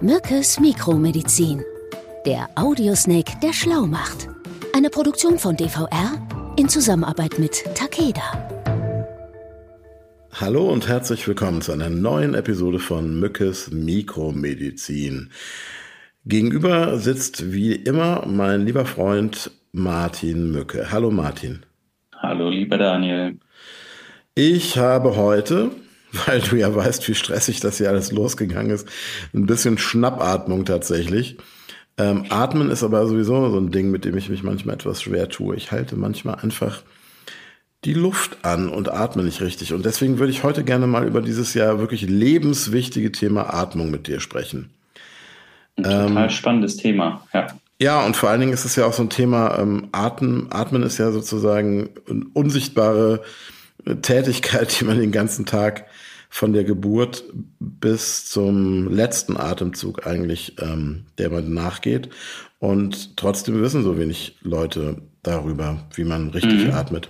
Mückes Mikromedizin. Der Audiosnake, der schlau macht. Eine Produktion von DVR in Zusammenarbeit mit Takeda. Hallo und herzlich willkommen zu einer neuen Episode von Mückes Mikromedizin. Gegenüber sitzt wie immer mein lieber Freund Martin Mücke. Hallo Martin. Hallo lieber Daniel. Ich habe heute weil du ja weißt, wie stressig das hier alles losgegangen ist. Ein bisschen Schnappatmung tatsächlich. Ähm, Atmen ist aber sowieso so ein Ding, mit dem ich mich manchmal etwas schwer tue. Ich halte manchmal einfach die Luft an und atme nicht richtig. Und deswegen würde ich heute gerne mal über dieses ja wirklich lebenswichtige Thema Atmung mit dir sprechen. Ein total ähm, spannendes Thema, ja. Ja, und vor allen Dingen ist es ja auch so ein Thema, ähm, Atmen, Atmen ist ja sozusagen eine unsichtbare Tätigkeit, die man den ganzen Tag von der Geburt bis zum letzten Atemzug eigentlich, ähm, der man nachgeht. Und trotzdem wissen so wenig Leute darüber, wie man richtig mhm. atmet.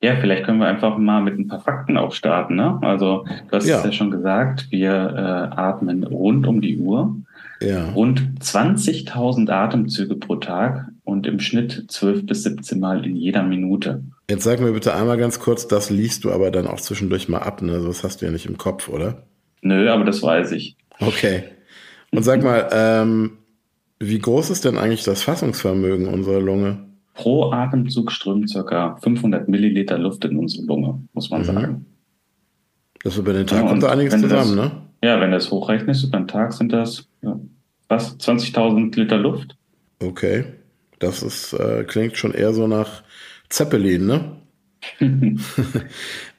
Ja, vielleicht können wir einfach mal mit ein paar Fakten auch starten. Ne? Also, du hast ja. es ja schon gesagt, wir äh, atmen rund um die Uhr. Ja. Rund 20.000 Atemzüge pro Tag und im Schnitt 12 bis 17 Mal in jeder Minute. Jetzt sag mir bitte einmal ganz kurz, das liest du aber dann auch zwischendurch mal ab, ne? Das hast du ja nicht im Kopf, oder? Nö, aber das weiß ich. Okay. Und sag mal, ähm, wie groß ist denn eigentlich das Fassungsvermögen unserer Lunge? Pro Atemzug strömt ca. 500 Milliliter Luft in unsere Lunge, muss man mhm. sagen. Das über den Tag ja, kommt da einiges zusammen, das, ne? Ja, wenn du es hochrechnest, über den Tag sind das, ja, was, 20.000 Liter Luft? Okay. Das ist, äh, klingt schon eher so nach Zeppelin, ne?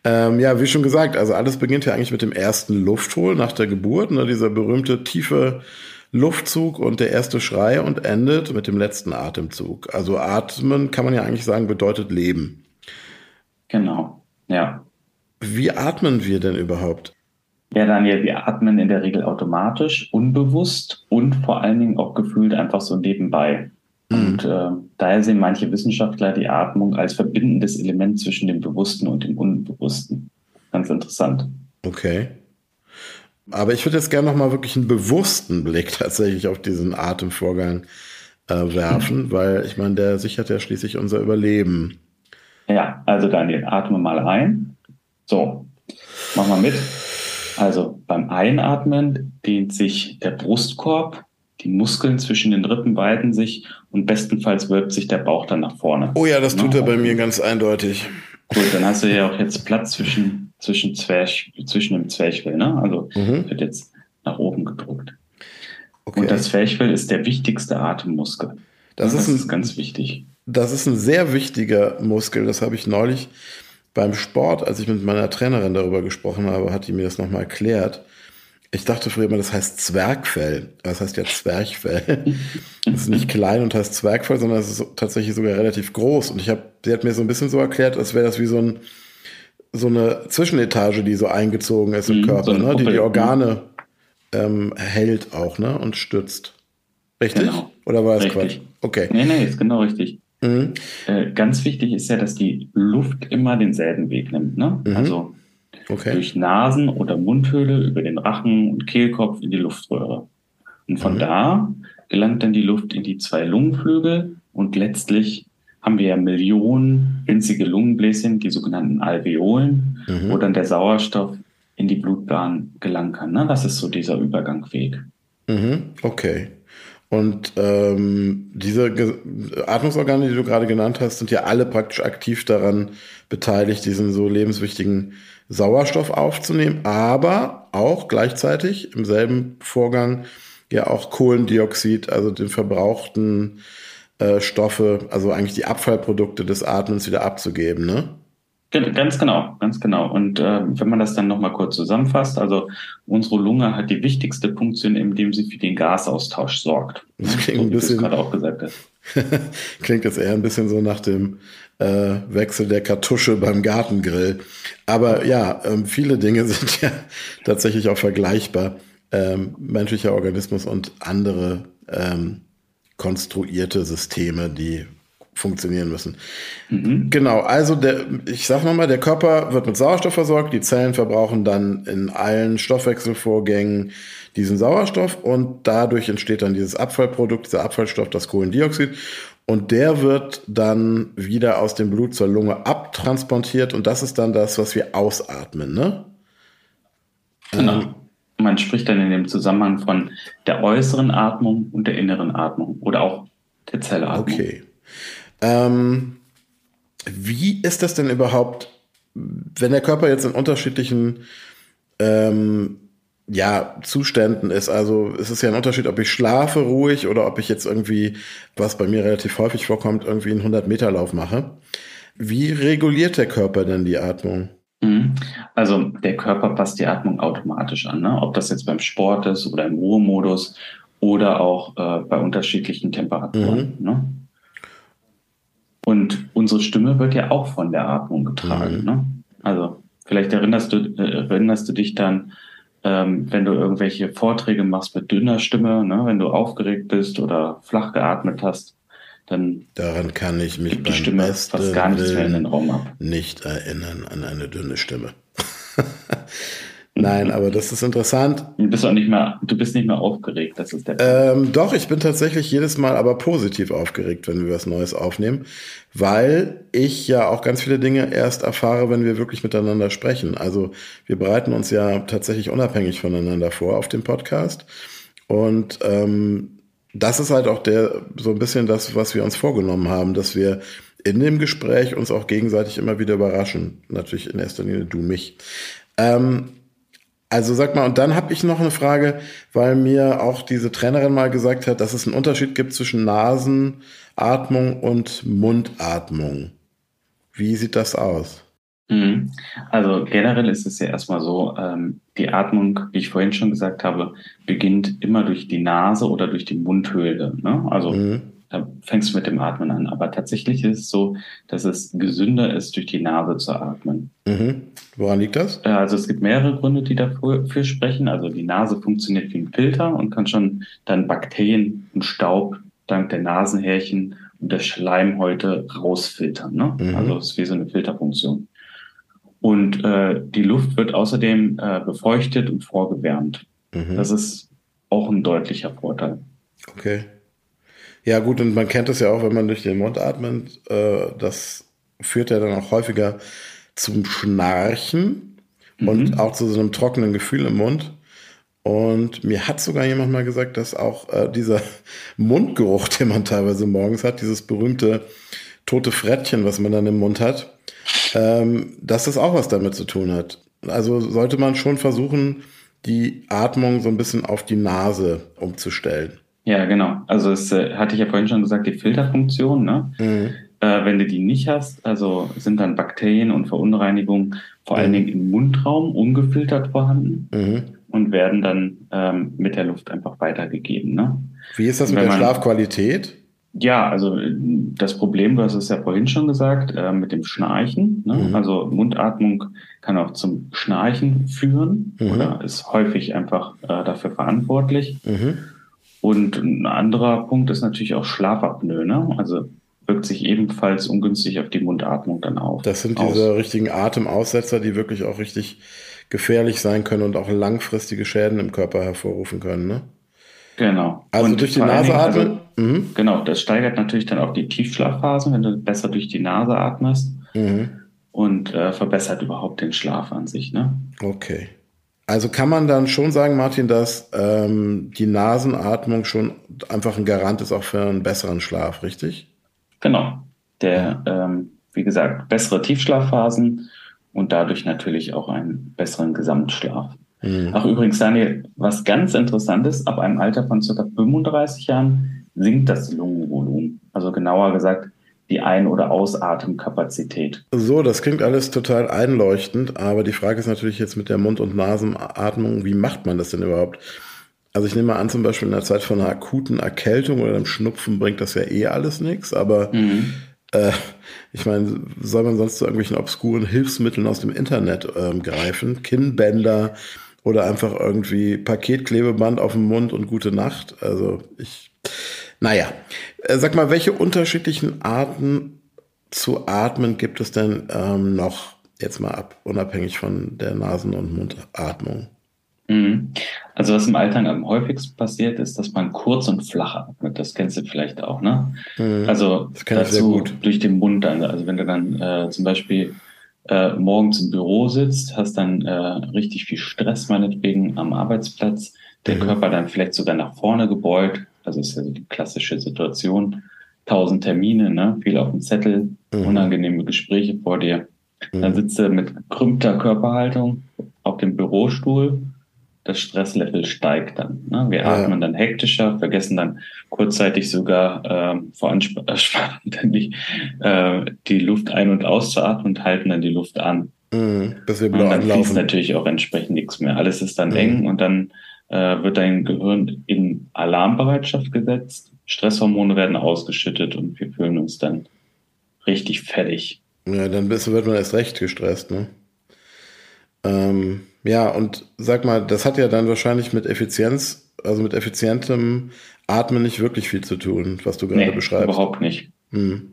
ähm, ja, wie schon gesagt, also alles beginnt ja eigentlich mit dem ersten Lufthol nach der Geburt, ne, dieser berühmte tiefe Luftzug und der erste Schrei und endet mit dem letzten Atemzug. Also atmen kann man ja eigentlich sagen, bedeutet leben. Genau, ja. Wie atmen wir denn überhaupt? Ja, Daniel, wir atmen in der Regel automatisch, unbewusst und vor allen Dingen auch gefühlt einfach so nebenbei. Und äh, daher sehen manche Wissenschaftler die Atmung als verbindendes Element zwischen dem Bewussten und dem Unbewussten. Ganz interessant. Okay. Aber ich würde jetzt gerne nochmal wirklich einen bewussten Blick tatsächlich auf diesen Atemvorgang äh, werfen, mhm. weil ich meine, der sichert ja schließlich unser Überleben. Ja, also Daniel, atme mal ein. So, mach mal mit. Also beim Einatmen dehnt sich der Brustkorb die Muskeln zwischen den Rippen weiten sich und bestenfalls wölbt sich der Bauch dann nach vorne. Oh ja, das tut er bei mir ganz eindeutig. Gut, dann hast du ja auch jetzt Platz zwischen, zwischen, Zwerch, zwischen dem Zwerchfell, ne? Also mhm. wird jetzt nach oben gedrückt. Okay. Und das Zwerchfell ist der wichtigste Atemmuskel. Das, das ist, ein, ist ganz wichtig. Das ist ein sehr wichtiger Muskel. Das habe ich neulich beim Sport, als ich mit meiner Trainerin darüber gesprochen habe, hat die mir das nochmal erklärt. Ich dachte früher immer, das heißt Zwergfell. Das heißt ja Zwerchfell. Das ist nicht klein und heißt Zwergfell, sondern es ist tatsächlich sogar relativ groß. Und ich habe, sie hat mir so ein bisschen so erklärt, als wäre das wie so, ein, so eine Zwischenetage, die so eingezogen ist im mhm, Körper, so ne? die die Organe ähm, hält auch ne? und stützt. Richtig? Genau. Oder war das richtig. Quatsch? Okay. Nee, nee, ist genau richtig. Mhm. Äh, ganz wichtig ist ja, dass die Luft immer denselben Weg nimmt. Ne? Mhm. Also Okay. Durch Nasen- oder Mundhöhle, über den Rachen und Kehlkopf in die Luftröhre. Und von mhm. da gelangt dann die Luft in die zwei Lungenflügel und letztlich haben wir ja Millionen winzige Lungenbläschen, die sogenannten Alveolen, mhm. wo dann der Sauerstoff in die Blutbahn gelangen kann. Ne? Das ist so dieser Übergangweg. Mhm. Okay. Und ähm, diese Ge Atmungsorgane, die du gerade genannt hast, sind ja alle praktisch aktiv daran beteiligt, diesen so lebenswichtigen Sauerstoff aufzunehmen, aber auch gleichzeitig im selben Vorgang ja auch Kohlendioxid, also den verbrauchten äh, Stoffe, also eigentlich die Abfallprodukte des Atmens wieder abzugeben, ne? Ganz genau, ganz genau. Und äh, wenn man das dann nochmal kurz zusammenfasst, also unsere Lunge hat die wichtigste Funktion, indem sie für den Gasaustausch sorgt. Das klingt so, ein bisschen, gerade auch gesagt hast. klingt jetzt eher ein bisschen so nach dem äh, Wechsel der Kartusche beim Gartengrill. Aber ja, ähm, viele Dinge sind ja tatsächlich auch vergleichbar. Ähm, menschlicher Organismus und andere ähm, konstruierte Systeme, die funktionieren müssen. Mhm. Genau, also der, ich sag nochmal, der Körper wird mit Sauerstoff versorgt, die Zellen verbrauchen dann in allen Stoffwechselvorgängen diesen Sauerstoff und dadurch entsteht dann dieses Abfallprodukt, dieser Abfallstoff, das Kohlendioxid. Und der wird dann wieder aus dem Blut zur Lunge abtransportiert und das ist dann das, was wir ausatmen, ne? Genau. Ähm, Man spricht dann in dem Zusammenhang von der äußeren Atmung und der inneren Atmung oder auch der Zellatmung. Okay. Ähm, wie ist das denn überhaupt, wenn der Körper jetzt in unterschiedlichen ähm, ja, Zuständen ist. Also es ist ja ein Unterschied, ob ich schlafe ruhig oder ob ich jetzt irgendwie, was bei mir relativ häufig vorkommt, irgendwie einen 100-Meter-Lauf mache. Wie reguliert der Körper denn die Atmung? Mhm. Also der Körper passt die Atmung automatisch an, ne? ob das jetzt beim Sport ist oder im Ruhemodus oder auch äh, bei unterschiedlichen Temperaturen. Mhm. Ne? Und unsere Stimme wird ja auch von der Atmung getragen. Mhm. Ne? Also vielleicht erinnerst du, äh, erinnerst du dich dann, ähm, wenn du irgendwelche Vorträge machst mit dünner Stimme, ne? wenn du aufgeregt bist oder flach geatmet hast, dann daran kann ich mich beim die Stimme fast gar nichts mehr in den Raum ab. Nicht erinnern an eine dünne Stimme. Nein, aber das ist interessant. Du bist auch nicht mehr, du bist nicht mehr aufgeregt, das ist der ähm, Doch, ich bin tatsächlich jedes Mal aber positiv aufgeregt, wenn wir was Neues aufnehmen, weil ich ja auch ganz viele Dinge erst erfahre, wenn wir wirklich miteinander sprechen. Also wir bereiten uns ja tatsächlich unabhängig voneinander vor auf dem Podcast. Und ähm, das ist halt auch der so ein bisschen das, was wir uns vorgenommen haben, dass wir in dem Gespräch uns auch gegenseitig immer wieder überraschen. Natürlich in erster Linie du mich. Ähm, also sag mal, und dann habe ich noch eine Frage, weil mir auch diese Trainerin mal gesagt hat, dass es einen Unterschied gibt zwischen Nasenatmung und Mundatmung. Wie sieht das aus? Mhm. Also generell ist es ja erstmal so, ähm, die Atmung, wie ich vorhin schon gesagt habe, beginnt immer durch die Nase oder durch die Mundhöhle. Ne? Also mhm da fängst du mit dem Atmen an. Aber tatsächlich ist es so, dass es gesünder ist, durch die Nase zu atmen. Mhm. Woran liegt das? Äh, also es gibt mehrere Gründe, die dafür sprechen. Also die Nase funktioniert wie ein Filter und kann schon dann Bakterien und Staub dank der Nasenhärchen und der Schleimhäute rausfiltern. Ne? Mhm. Also es ist wie so eine Filterfunktion. Und äh, die Luft wird außerdem äh, befeuchtet und vorgewärmt. Mhm. Das ist auch ein deutlicher Vorteil. Okay. Ja, gut, und man kennt es ja auch, wenn man durch den Mund atmet, äh, das führt ja dann auch häufiger zum Schnarchen mhm. und auch zu so einem trockenen Gefühl im Mund. Und mir hat sogar jemand mal gesagt, dass auch äh, dieser Mundgeruch, den man teilweise morgens hat, dieses berühmte tote Frettchen, was man dann im Mund hat, ähm, dass das auch was damit zu tun hat. Also sollte man schon versuchen, die Atmung so ein bisschen auf die Nase umzustellen. Ja, genau. Also es äh, hatte ich ja vorhin schon gesagt, die Filterfunktion, ne? Mhm. Äh, wenn du die nicht hast, also sind dann Bakterien und Verunreinigungen vor mhm. allen Dingen im Mundraum ungefiltert vorhanden mhm. und werden dann ähm, mit der Luft einfach weitergegeben. Ne? Wie ist das mit der man, Schlafqualität? Ja, also äh, das Problem, du hast es ja vorhin schon gesagt, äh, mit dem Schnarchen. Ne? Mhm. Also Mundatmung kann auch zum Schnarchen führen mhm. oder ist häufig einfach äh, dafür verantwortlich. Und ein anderer Punkt ist natürlich auch Schlafapnoe. Ne? Also wirkt sich ebenfalls ungünstig auf die Mundatmung dann auf. Das sind diese aus. richtigen Atemaussetzer, die wirklich auch richtig gefährlich sein können und auch langfristige Schäden im Körper hervorrufen können. Ne? Genau. Also und durch die Nase atmen. Also, mhm. Genau, das steigert natürlich dann auch die Tiefschlafphasen, wenn du besser durch die Nase atmest. Mhm. Und äh, verbessert überhaupt den Schlaf an sich. Ne? Okay. Also kann man dann schon sagen, Martin, dass ähm, die Nasenatmung schon einfach ein Garant ist auch für einen besseren Schlaf, richtig? Genau. Der, ähm, wie gesagt, bessere Tiefschlafphasen und dadurch natürlich auch einen besseren Gesamtschlaf. Mhm. Ach, übrigens, Daniel, was ganz interessant ist, ab einem Alter von ca. 35 Jahren sinkt das Lungenvolumen. Also genauer gesagt, die Ein- oder Ausatemkapazität. So, das klingt alles total einleuchtend, aber die Frage ist natürlich jetzt mit der Mund- und Nasenatmung, wie macht man das denn überhaupt? Also ich nehme mal an, zum Beispiel in der Zeit von einer akuten Erkältung oder einem Schnupfen bringt das ja eh alles nichts, aber mhm. äh, ich meine, soll man sonst zu irgendwelchen obskuren Hilfsmitteln aus dem Internet ähm, greifen? Kinnbänder oder einfach irgendwie Paketklebeband auf dem Mund und gute Nacht? Also ich, naja, Äh, sag mal, welche unterschiedlichen Arten zu atmen gibt es denn ähm, noch, jetzt mal ab, unabhängig von der Nasen- und Mundatmung? Mhm. Also was im Alltag am häufigsten passiert, ist, dass man kurz und flach atmet. Das kennst du vielleicht auch, ne? Mhm. Also dazu durch den Mund dann. Also wenn du dann äh, zum Beispiel äh, morgens im Büro sitzt, hast dann äh, richtig viel Stress meinetwegen am Arbeitsplatz, der mhm. Körper dann vielleicht sogar nach vorne gebeugt, also ist ja so die klassische Situation, tausend Termine, ne? viel auf dem Zettel, mhm. unangenehme Gespräche vor dir. Dann mhm. sitzt du mit gekrümmter Körperhaltung auf dem Bürostuhl das Stresslevel steigt dann. Ne? Wir ja. atmen dann hektischer, vergessen dann kurzzeitig sogar äh, vor Anspannung die, äh, die Luft ein- und auszuatmen und halten dann die Luft an. Mhm, bis wir blau und dann fließt natürlich auch entsprechend nichts mehr. Alles ist dann mhm. eng und dann äh, wird dein Gehirn in Alarmbereitschaft gesetzt. Stresshormone werden ausgeschüttet und wir fühlen uns dann richtig fertig. Ja, dann wird man erst recht gestresst, ne? Ähm, ja, und sag mal, das hat ja dann wahrscheinlich mit Effizienz, also mit effizientem Atmen nicht wirklich viel zu tun, was du gerade nee, beschreibst. Überhaupt nicht. Hm.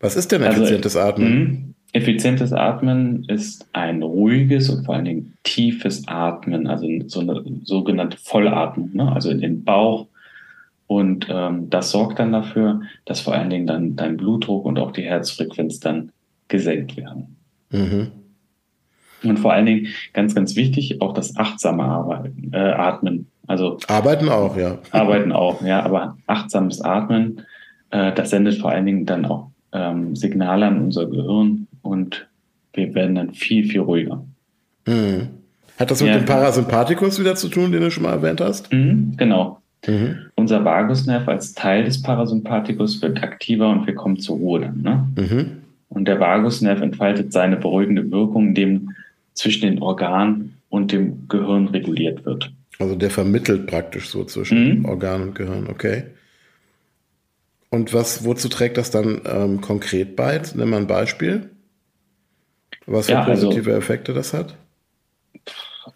Was ist denn also, effizientes also, Atmen? Effizientes Atmen ist ein ruhiges und vor allen Dingen tiefes Atmen, also so eine sogenannte Vollatmung, ne? also in den Bauch. Und ähm, das sorgt dann dafür, dass vor allen Dingen dann dein Blutdruck und auch die Herzfrequenz dann gesenkt werden. Mhm. Und vor allen Dingen ganz, ganz wichtig, auch das achtsame Arbeiten, äh, Atmen. Also Arbeiten auch, ja. Arbeiten auch, ja, aber achtsames Atmen, äh, das sendet vor allen Dingen dann auch ähm, Signale an unser Gehirn und wir werden dann viel, viel ruhiger. Hm. Hat das mit ja. dem Parasympathikus wieder zu tun, den du schon mal erwähnt hast? Mhm, genau. Mhm. Unser Vagusnerv als Teil des Parasympathikus wird aktiver und wir kommen zur Ruhe dann. Ne? Mhm. Und der Vagusnerv entfaltet seine beruhigende Wirkung, indem zwischen den Organen und dem Gehirn reguliert wird. Also der vermittelt praktisch so zwischen mhm. Organ und Gehirn, okay. Und was, wozu trägt das dann ähm, konkret bei? Nimm mal ein Beispiel. Was für ja, also positive also, Effekte das hat?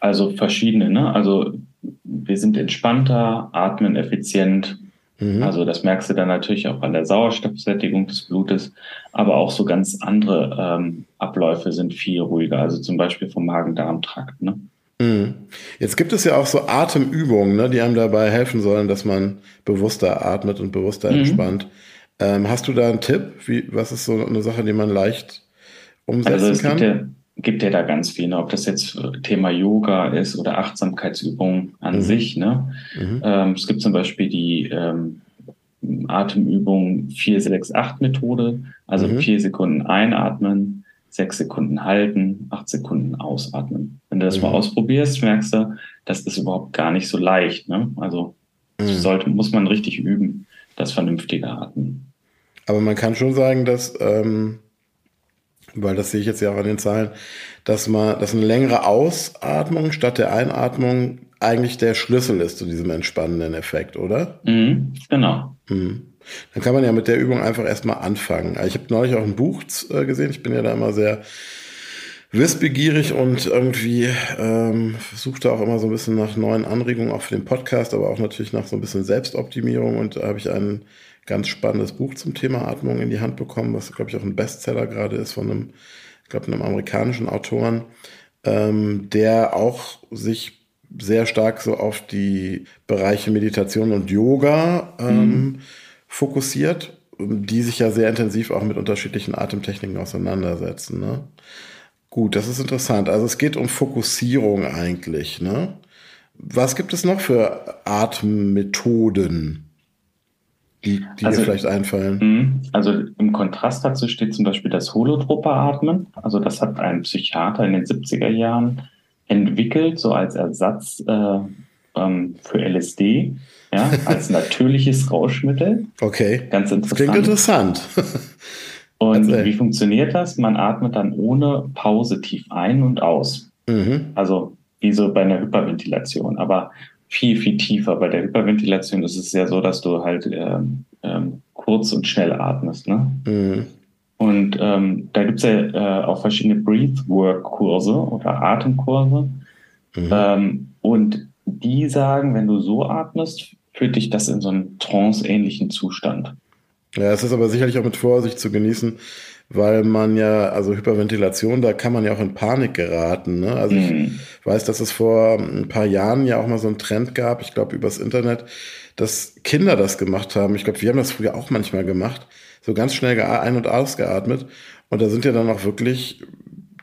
Also verschiedene, ne? Also wir sind entspannter, atmen effizient, Mhm. Also das merkst du dann natürlich auch an der Sauerstoffsättigung des Blutes, aber auch so ganz andere ähm, Abläufe sind viel ruhiger, also zum Beispiel vom Magen-Darm-Trakt. Ne? Mhm. Jetzt gibt es ja auch so Atemübungen, ne, die einem dabei helfen sollen, dass man bewusster atmet und bewusster mhm. entspannt. Ähm, hast du da einen Tipp? Wie, was ist so eine Sache, die man leicht umsetzen also es kann? Gibt ja, gibt ja da ganz viel, ne? ob das jetzt Thema Yoga ist oder Achtsamkeitsübungen an mhm. sich. Ne? Mhm. Ähm, es gibt zum Beispiel die ähm, Atemübung 4-6-8-Methode, also mhm. vier Sekunden einatmen, sechs Sekunden halten, acht Sekunden ausatmen. Wenn du das mal mhm. ausprobierst, merkst du, das ist überhaupt gar nicht so leicht. Ne? Also mhm. sollte, muss man richtig üben, das vernünftige Atmen. Aber man kann schon sagen, dass ähm weil das sehe ich jetzt ja auch an den Zahlen, dass man, dass eine längere Ausatmung statt der Einatmung eigentlich der Schlüssel ist zu diesem entspannenden Effekt, oder? Mhm, genau. Mhm. Dann kann man ja mit der Übung einfach erstmal anfangen. Ich habe neulich auch ein Buch äh, gesehen, ich bin ja da immer sehr wissbegierig und irgendwie ähm, suchte auch immer so ein bisschen nach neuen Anregungen, auch für den Podcast, aber auch natürlich nach so ein bisschen Selbstoptimierung. Und da habe ich einen ganz spannendes Buch zum Thema Atmung in die Hand bekommen, was, glaube ich, auch ein Bestseller gerade ist von einem, ich glaube, einem amerikanischen Autoren, ähm, der auch sich sehr stark so auf die Bereiche Meditation und Yoga ähm, mhm. fokussiert, die sich ja sehr intensiv auch mit unterschiedlichen Atemtechniken auseinandersetzen. Ne? Gut, das ist interessant. Also es geht um Fokussierung eigentlich. Ne? Was gibt es noch für Atemmethoden? die, die also, dir vielleicht einfallen? Mhm. Also im Kontrast dazu steht zum Beispiel das Holotrope-Atmen. Also das hat ein Psychiater in den 70er Jahren entwickelt, so als Ersatz äh, ähm, für LSD, ja, als natürliches Rauschmittel. Okay. Ganz interessant. Das klingt interessant. Und also, wie funktioniert das? Man atmet dann ohne Pause tief ein und aus. Mhm. Also wie so bei einer Hyperventilation. Aber viel, viel tiefer. Bei der Hyperventilation ist es ja so, dass du halt ähm, ähm, kurz und schnell atmest. Ne? Mhm. Und ähm, da gibt es ja äh, auch verschiedene Breathwork-Kurse oder Atemkurse. Mhm. Ähm, und die sagen, wenn du so atmest, führt dich das in so einen trance-ähnlichen Zustand. Ja, es ist aber sicherlich auch mit Vorsicht zu genießen, weil man ja, also Hyperventilation, da kann man ja auch in Panik geraten. Ne? Also ich mhm. weiß, dass es vor ein paar Jahren ja auch mal so einen Trend gab, ich glaube übers Internet, dass Kinder das gemacht haben. Ich glaube, wir haben das früher auch manchmal gemacht, so ganz schnell ein- und ausgeatmet. Und da sind ja dann auch wirklich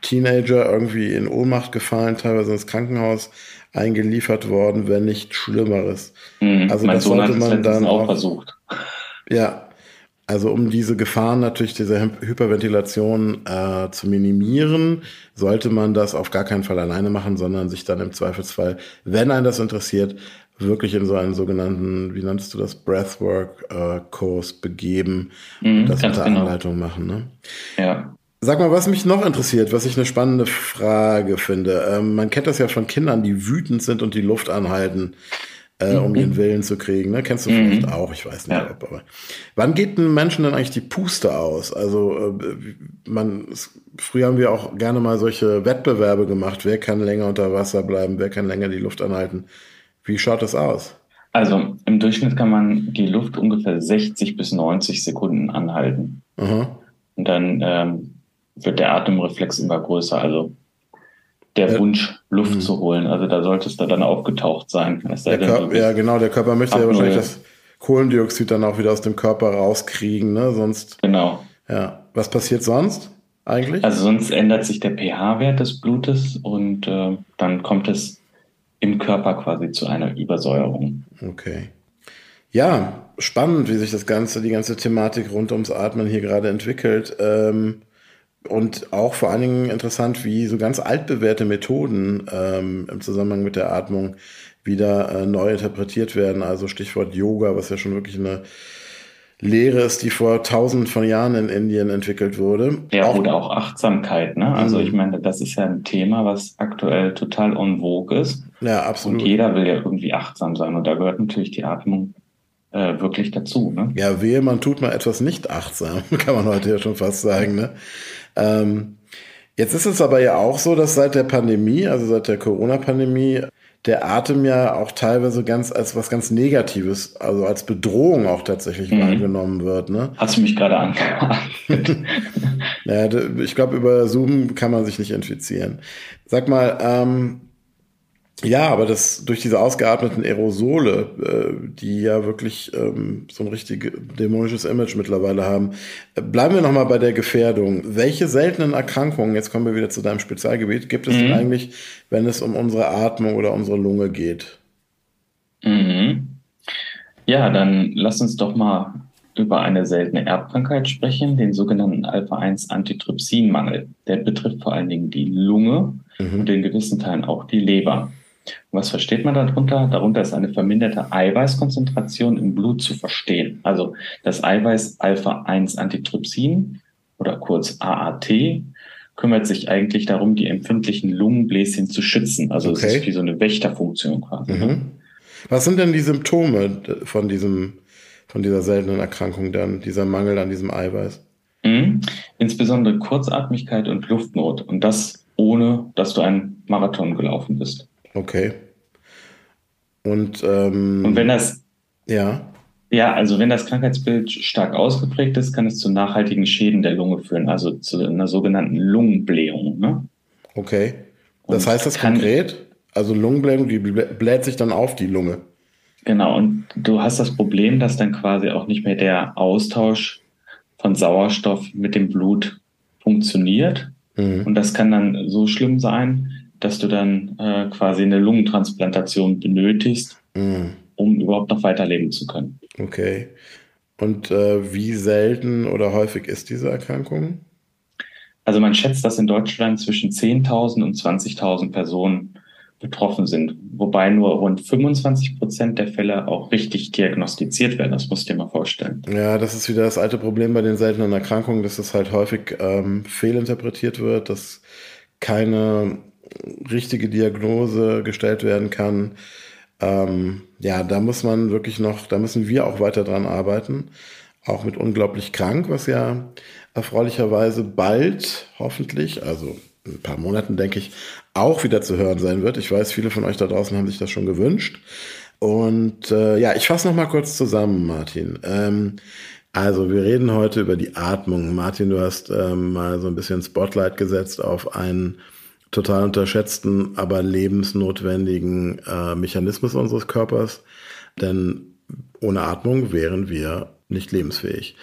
Teenager irgendwie in Ohnmacht gefallen, teilweise ins Krankenhaus eingeliefert worden, wenn nicht Schlimmeres. Mhm. Also mein das Sohn sollte man dann auch versucht. Ja, also um diese Gefahren natürlich dieser Hyperventilation äh, zu minimieren, sollte man das auf gar keinen Fall alleine machen, sondern sich dann im Zweifelsfall, wenn einen das interessiert, wirklich in so einen sogenannten, wie nanntest du das, Breathwork-Kurs äh, begeben mhm, und das unter genau. Anleitung machen. Ne? Ja. Sag mal, was mich noch interessiert, was ich eine spannende Frage finde. Ähm, man kennt das ja von Kindern, die wütend sind und die Luft anhalten äh, mhm. um ihren Willen zu kriegen. Ne? Kennst du mhm. vielleicht auch, ich weiß nicht, ja. ob, aber. Wann geht einem Menschen denn eigentlich die Puste aus? Also äh, man, früher haben wir auch gerne mal solche Wettbewerbe gemacht. Wer kann länger unter Wasser bleiben? Wer kann länger die Luft anhalten? Wie schaut das aus? Also im Durchschnitt kann man die Luft ungefähr 60 bis 90 Sekunden anhalten. Aha. Und dann ähm, wird der Atemreflex immer größer. Also der ja. Wunsch, Luft mhm. zu holen. Also da solltest du dann aufgetaucht sein. Der Körper, ja, genau, der Körper möchte ja wahrscheinlich das Kohlendioxid dann auch wieder aus dem Körper rauskriegen, ne? Sonst. Genau. Ja. Was passiert sonst eigentlich? Also sonst ändert sich der pH-Wert des Blutes und äh, dann kommt es im Körper quasi zu einer Übersäuerung. Okay. Ja, spannend, wie sich das ganze, die ganze Thematik rund ums Atmen hier gerade entwickelt. Ähm, und auch vor allen Dingen interessant, wie so ganz altbewährte Methoden ähm, im Zusammenhang mit der Atmung wieder äh, neu interpretiert werden. Also Stichwort Yoga, was ja schon wirklich eine Lehre ist, die vor tausenden von Jahren in Indien entwickelt wurde. Ja, auch, oder auch Achtsamkeit. Ne? Also mhm. ich meine, das ist ja ein Thema, was aktuell total en vogue ist. Ja, absolut. Und jeder will ja irgendwie achtsam sein. Und da gehört natürlich die Atmung äh, wirklich dazu. Ne? Ja, wehe, man tut mal etwas nicht achtsam, kann man heute ja schon fast sagen. Ne? Ähm, jetzt ist es aber ja auch so, dass seit der Pandemie, also seit der Corona-Pandemie, der Atem ja auch teilweise ganz als was ganz Negatives, also als Bedrohung auch tatsächlich mhm. wahrgenommen wird. Ne? Hast du mich gerade angehört? ja, ich glaube, über Zoom kann man sich nicht infizieren. Sag mal, ähm, ja, aber das durch diese ausgeatmeten Aerosole, äh, die ja wirklich ähm, so ein richtig dämonisches Image mittlerweile haben. Äh, bleiben wir nochmal bei der Gefährdung. Welche seltenen Erkrankungen, jetzt kommen wir wieder zu deinem Spezialgebiet, gibt es mhm. denn eigentlich, wenn es um unsere Atmung oder unsere Lunge geht? Mhm. Ja, dann lass uns doch mal über eine seltene Erbkrankheit sprechen, den sogenannten Alpha-1-Antitrypsinmangel. Der betrifft vor allen Dingen die Lunge mhm. und in gewissen Teilen auch die Leber. Was versteht man darunter? Darunter ist eine verminderte Eiweißkonzentration im Blut zu verstehen. Also das Eiweiß Alpha-1-Antitrypsin oder kurz AAT kümmert sich eigentlich darum, die empfindlichen Lungenbläschen zu schützen. Also es ist wie so eine Wächterfunktion quasi. Mhm. Was sind denn die Symptome von diesem, von dieser seltenen Erkrankung dann, dieser Mangel an diesem Eiweiß? Mhm. Insbesondere Kurzatmigkeit und Luftnot. Und das ohne, dass du einen Marathon gelaufen bist. Okay. Und, ähm, und wenn das. Ja. Ja, also wenn das Krankheitsbild stark ausgeprägt ist, kann es zu nachhaltigen Schäden der Lunge führen, also zu einer sogenannten Lungenblähung. Ne? Okay. Das und heißt das konkret? Also Lungenblähung, die bläht sich dann auf die Lunge. Genau, und du hast das Problem, dass dann quasi auch nicht mehr der Austausch von Sauerstoff mit dem Blut funktioniert. Mhm. Und das kann dann so schlimm sein, dass du dann äh, quasi eine Lungentransplantation benötigst, mhm. um überhaupt noch weiterleben zu können. Okay. Und äh, wie selten oder häufig ist diese Erkrankung? Also man schätzt, dass in Deutschland zwischen 10.000 und 20.000 Personen betroffen sind, wobei nur rund 25 Prozent der Fälle auch richtig diagnostiziert werden. Das musst du dir mal vorstellen. Ja, das ist wieder das alte Problem bei den seltenen Erkrankungen, dass es halt häufig ähm, fehlinterpretiert wird, dass keine richtige Diagnose gestellt werden kann. Ähm, ja, da muss man wirklich noch, da müssen wir auch weiter dran arbeiten. Auch mit unglaublich krank, was ja erfreulicherweise bald hoffentlich, also ein paar Monaten denke ich, auch wieder zu hören sein wird. Ich weiß, viele von euch da draußen haben sich das schon gewünscht. Und äh, ja, ich fasse noch mal kurz zusammen, Martin. Ähm, Also wir reden heute über die Atmung. Martin, du hast ähm, mal so ein bisschen Spotlight gesetzt auf einen total unterschätzten, aber lebensnotwendigen äh, Mechanismus unseres Körpers. Denn ohne Atmung wären wir nicht lebensfähig.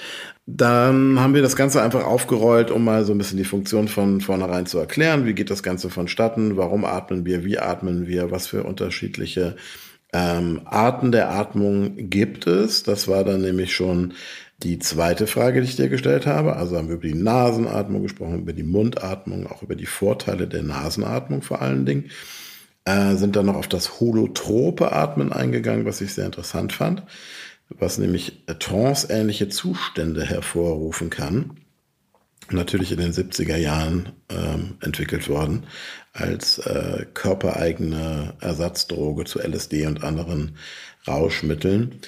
Dann haben wir das Ganze einfach aufgerollt, um mal so ein bisschen die Funktion von vornherein zu erklären. Wie geht das Ganze vonstatten? Warum atmen wir? Wie atmen wir? Was für unterschiedliche ähm, Arten der Atmung gibt es? Das war dann nämlich schon die zweite Frage, die ich dir gestellt habe. Also haben wir über die Nasenatmung gesprochen, über die Mundatmung, auch über die Vorteile der Nasenatmung vor allen Dingen. Äh, sind dann noch auf das holotrope Atmen eingegangen, was ich sehr interessant fand was nämlich trance-ähnliche Zustände hervorrufen kann. Natürlich in den 70er Jahren ähm, entwickelt worden als äh, körpereigene Ersatzdroge zu LSD und anderen Rauschmitteln.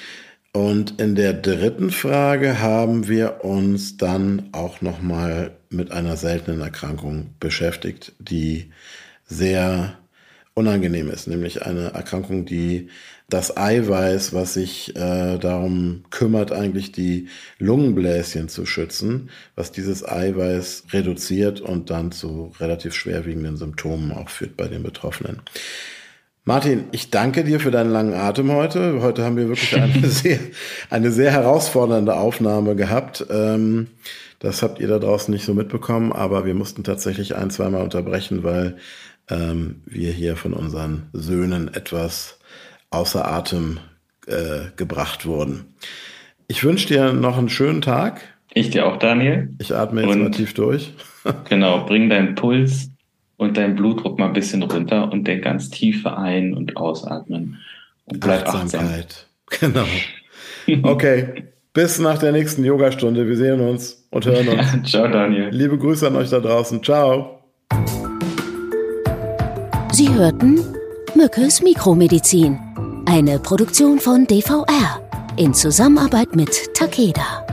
Und in der dritten Frage haben wir uns dann auch nochmal mit einer seltenen Erkrankung beschäftigt, die sehr unangenehm ist, nämlich eine Erkrankung, die das Eiweiß, was sich äh, darum kümmert, eigentlich die Lungenbläschen zu schützen, was dieses Eiweiß reduziert und dann zu relativ schwerwiegenden Symptomen auch führt bei den Betroffenen. Martin, ich danke dir für deinen langen Atem heute. Heute haben wir wirklich eine sehr, eine sehr herausfordernde Aufnahme gehabt. Ähm, das habt ihr da draußen nicht so mitbekommen, aber wir mussten tatsächlich ein, zweimal unterbrechen, weil ähm, wir hier von unseren Söhnen etwas außer Atem äh, gebracht wurden. Ich wünsche dir noch einen schönen Tag. Ich dir auch, Daniel. Ich atme jetzt und, mal tief durch. genau, bring deinen Puls und deinen Blutdruck mal ein bisschen runter und denk ganz tiefe ein- und ausatmen. Und bleib Achtsamkeit. achtsam. Genau. Okay. Bis nach der nächsten Yogastunde. Wir sehen uns und hören uns. Ciao, Daniel. Liebe Grüße an euch da draußen. Ciao. Sie hörten Mückes Mikromedizin. Eine Produktion von DVR in Zusammenarbeit mit Takeda.